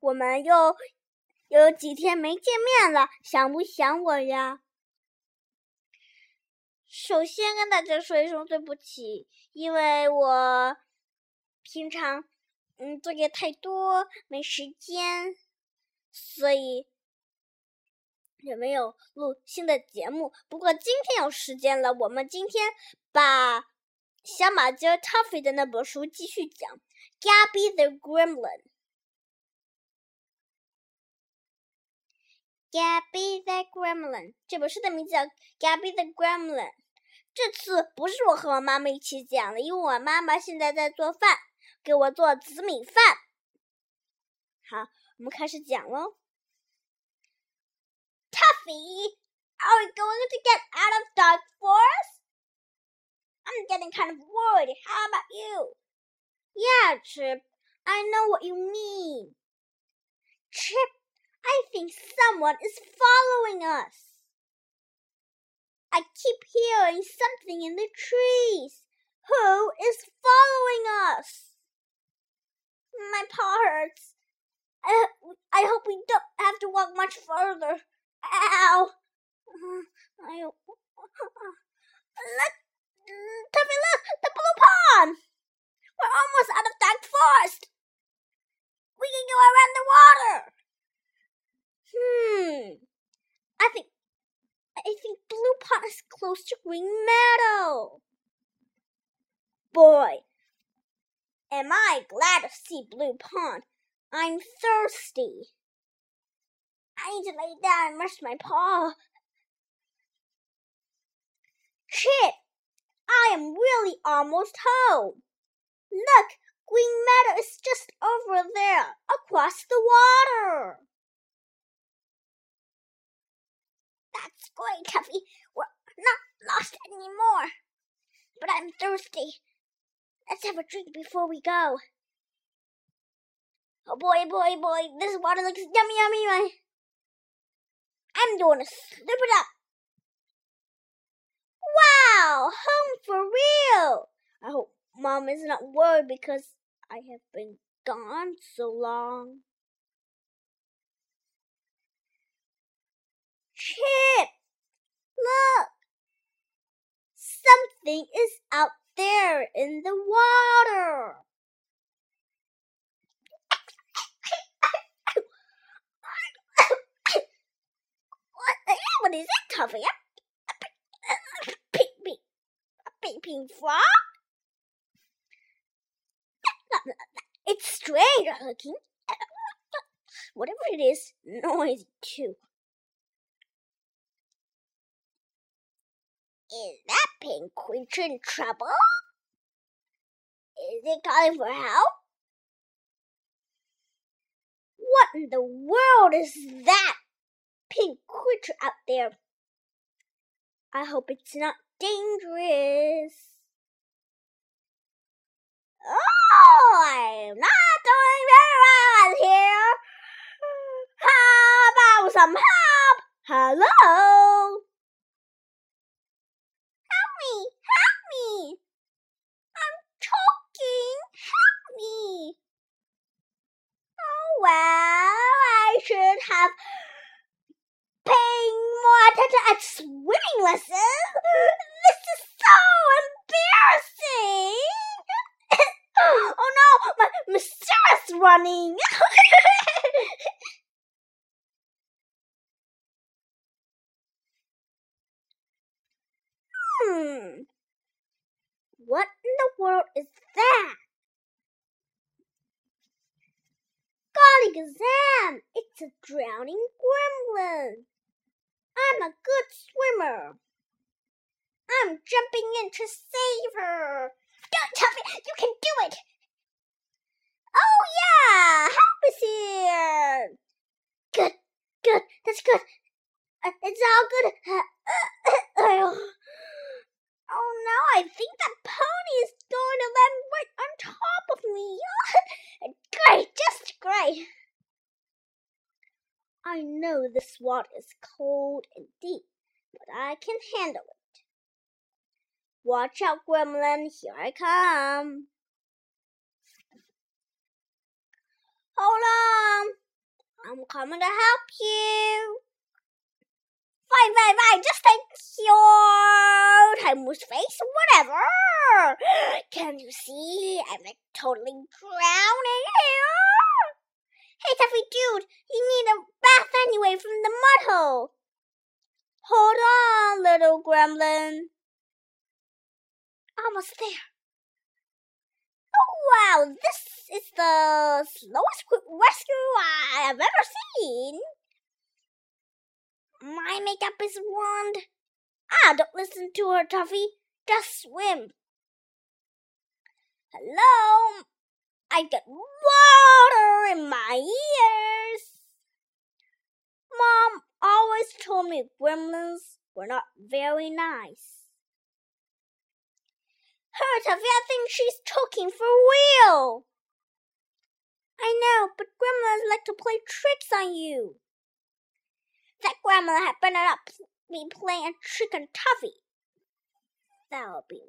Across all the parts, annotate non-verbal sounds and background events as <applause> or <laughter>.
我们又有几天没见面了，想不想我呀？首先跟大家说一声对不起，因为我平常嗯作业太多，没时间，所以也没有录新的节目。不过今天有时间了，我们今天把小马驹 Tuffy 的那本书继续讲。Gabby the Gremlin。Gabby the Gremlin 这本书的名字叫 Gabby the Gremlin。这次不是我和我妈妈一起讲的，因为我妈妈现在在做饭，给我做紫米饭。好，我们开始讲喽。Tuffy, are we going to get out of Dog Forest? I'm getting kind of worried. How about you? Yeah, Chip. I know what you mean. Chip, I think someone is following us. I keep hearing something in the trees. Who is following us? My paw hurts. I, I hope we don't have to walk much further. Ow! I, look, Tuffy, look! The blue pond! We're almost out of that forest. We can go around the water. Hmm. I think I think Blue Pond is close to Green Meadow. Boy, am I glad to see Blue Pond. I'm thirsty. I need to lay down and rest my paw. Chip, I am really almost home. Look, Green Meadow is just over there, across the water. Great, Tuffy. We're not lost anymore. But I'm thirsty. Let's have a drink before we go. Oh boy, boy, boy, this water looks yummy, yummy, yummy. I'm going to slip it up. Wow, home for real. I hope Mom is not worried because I have been gone so long. Chip! Look! Something is out there in the water. what, what is it, Tuffy? A peeping, a peeping frog? It's strange looking. Whatever it is, noisy too. Is that pink creature in trouble? Is it calling for help? What in the world is that pink creature out there? I hope it's not dangerous. Oh, I'm not doing very well here. How about some help? Hello? Help me! Help me! I'm choking! Help me! Oh, well, I have paid more attention at swimming lessons. This is so embarrassing! <coughs> oh no, my mascara's running! <laughs> hmm. What in the world is that? Golly Gazam! It's a drowning gremlin! I'm a good swimmer! I'm jumping in to save her! Don't tell me you can do it! Oh yeah! Help is here! Good, good, that's good. Uh, it's all good. Uh, oh no, I think that pony is going to land right on top of me. great, just great. I know this water is cold and deep, but I can handle it. Watch out, Gremlin, here I come. Hold on. I'm coming to help you. Fine, fine, fine. Just take your timeless face, whatever. Can you see? I'm like totally drowning here. Hey, Tuffy a anyway from the mud hole. Hold on, little gremlin. Almost there. Oh, wow, this is the slowest quick rescue I have ever seen. My makeup is ruined. Ah, don't listen to her, Tuffy. Just swim. Hello? I've got water in my ears. Mom always told me gremlins were not very nice. Her, Tuffy, I think she's talking for real. I know, but gremlins like to play tricks on you that grandma had better not be playing a trick on Tuffy. That'll be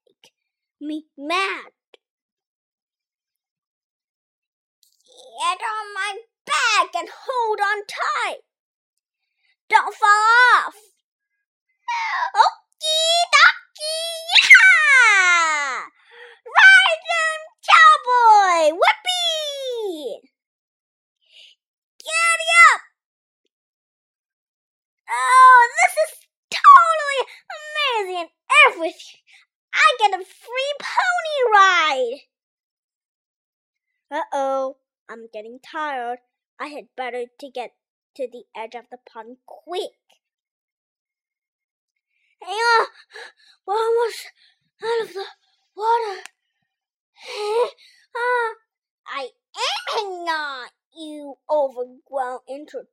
make me mad. Get on my back and hold on tight. Don't fall off. Okie dokie, yeah! Riding cowboy, whoopee! Get up! Oh, this is totally amazing everything. I get a free pony ride. Uh-oh, I'm getting tired. I had better to get to the edge of the pond quick. Yeah, we're almost out of the water. uh, I am hanging on, you overgrown intruder.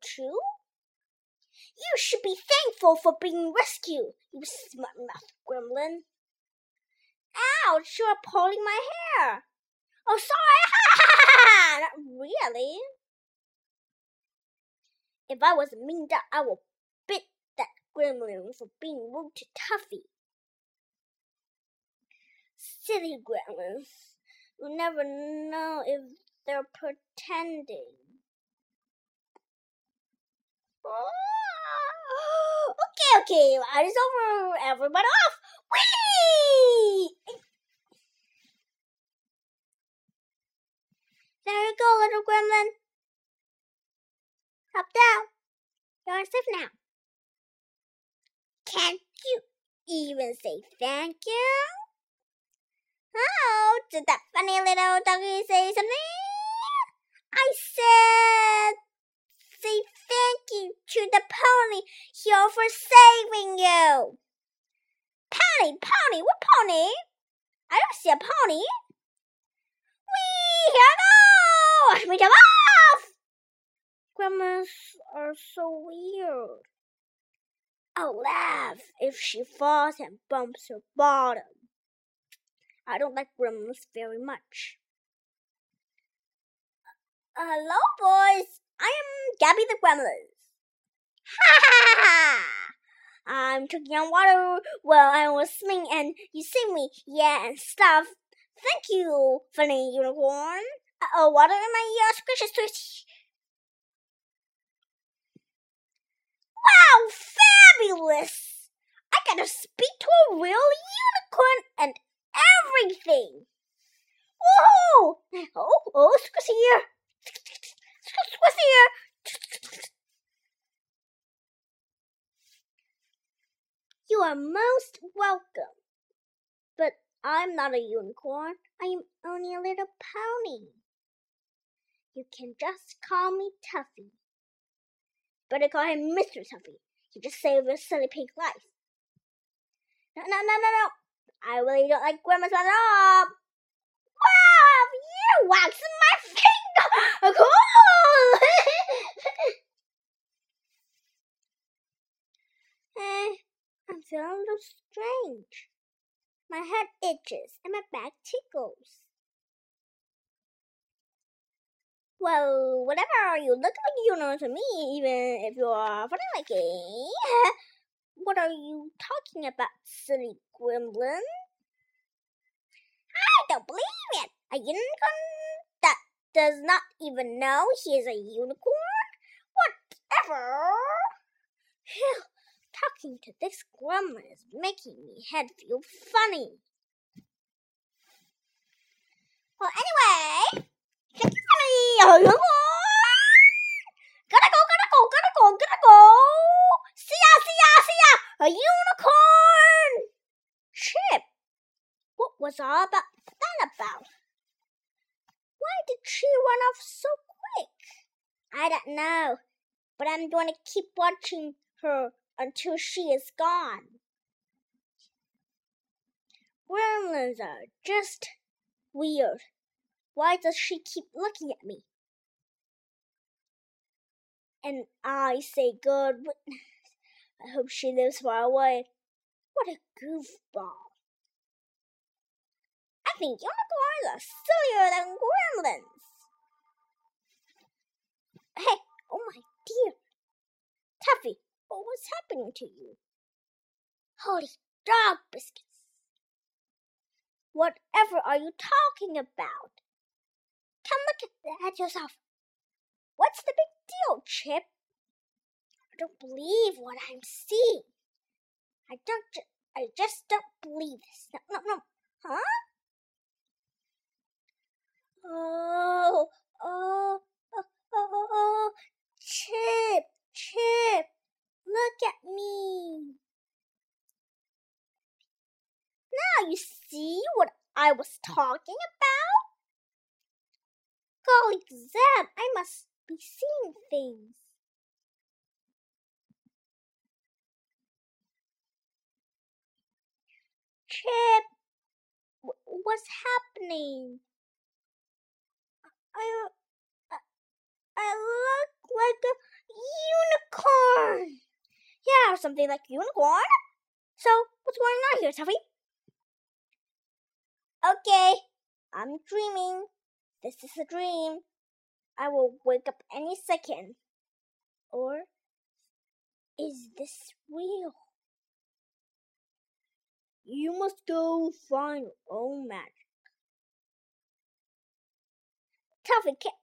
You should be thankful for being rescued, you smart mouth gremlin. Ouch, you're pulling my hair. Oh, sorry. <laughs> Not really. If I was a mean dog, I would bit that gremlin for being rude to Tuffy. Silly gremlins. You never know if they're pretending. <gasps> okay, okay, ride is over. Everybody off. Whee! There you go, little gremlin. Hop down. Now. Can't you even say thank you? Oh, did that funny little doggy say something? I said say thank you to the pony here for saving you. Pony, pony, what pony? I don't see a pony. Wee, here I go! Grandmas are so weird. I'll laugh if she falls and bumps her bottom. I don't like gremlins very much. Hello, boys. I am Gabby the Gremlin. Ha ha ha! I'm choking on water while I was swimming and you see me, yeah, and stuff. Thank you, funny unicorn. Uh oh, water in my ears, gracious twitch. Wow, fabulous! I got to speak to a real unicorn and everything. Woohoo! Oh, oh, squishy here. Squishy here. You are most welcome. But I'm not a unicorn. I am only a little pony. You can just call me Tuffy. Better call him Mr. Tuffy. He just saved a silly pink life. No, no, no, no, no. I really don't like grandma's at all. Wow, you waxing my finger. <laughs> Cool. <laughs> eh, I'm feeling a little strange. My head itches and my back tickles. Well, whatever, you look like you know to me, even if you're funny like <laughs> what are you talking about, silly gremlin? I don't believe it. A unicorn that does not even know he is a unicorn? whatever. <laughs> Talking to this gremlin is making me head feel funny. Well, anyway, thank you for me. Gotta go, gotta go, gotta go, gotta go. See ya, see ya, see ya. A unicorn. Chip, what was all about that about? Why did she run off so quick? I don't know, but I'm going to keep watching her until she is gone. Gremlins are just weird. Why does she keep looking at me? And I say good. <sighs> I hope she lives far away. What a goofball. I think unicorns are sillier than gremlins. Hey, oh my dear. Tuffy, what's happening to you? Holy dog biscuits. Whatever are you talking about? Come look at, at yourself. What's the big Chip? I don't believe what I'm seeing. I don't. Ju I just don't believe this. No, no, no. Huh? Oh, oh, oh, oh, oh, Chip, Chip, look at me. Now you see what I was talking about? Golly Zeb, I must be seeing things. Chip, what's happening? I, I look like a unicorn. Yeah, or something like unicorn. So, what's going on here, Tuffy? Okay, I'm dreaming. This is a dream. I will wake up any second. Or is this real? You must go find your own magic. Tuffy can't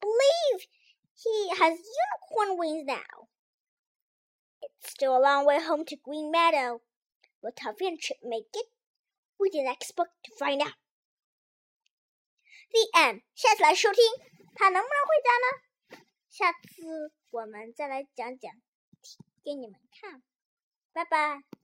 believe he has unicorn wings now. It's still a long way home to Green Meadow. Will Tuffy and Chip make it? Read the next book to find out. The end。下次来收听， 他能不能回家呢？下次我们再来讲讲给你们看。拜拜。